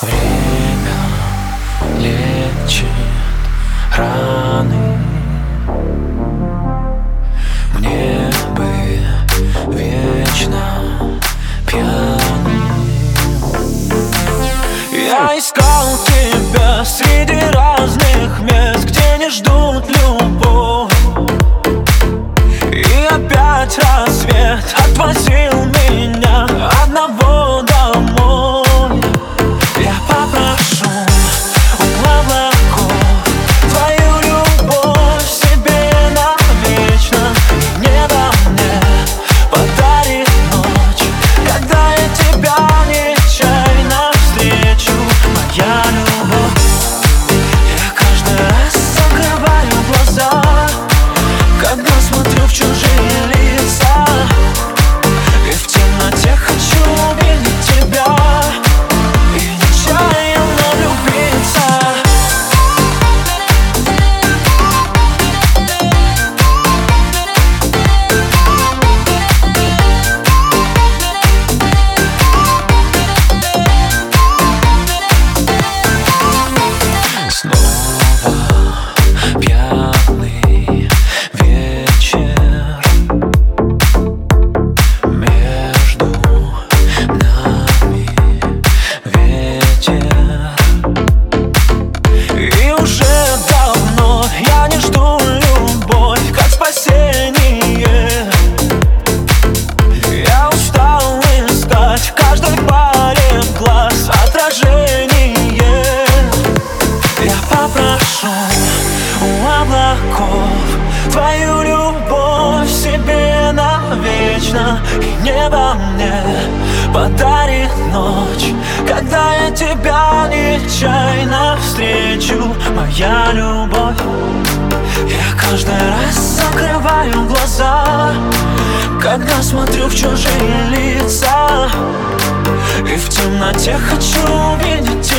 Время лечит раны. Мне бы вечно пьяным. Я искал тебя среди попрошу у облаков Твою любовь себе навечно. И небо мне подарит ночь Когда я тебя нечаянно встречу. Моя любовь. Я каждый раз закрываю глаза Когда смотрю в чужие лица. И в темноте хочу увидеть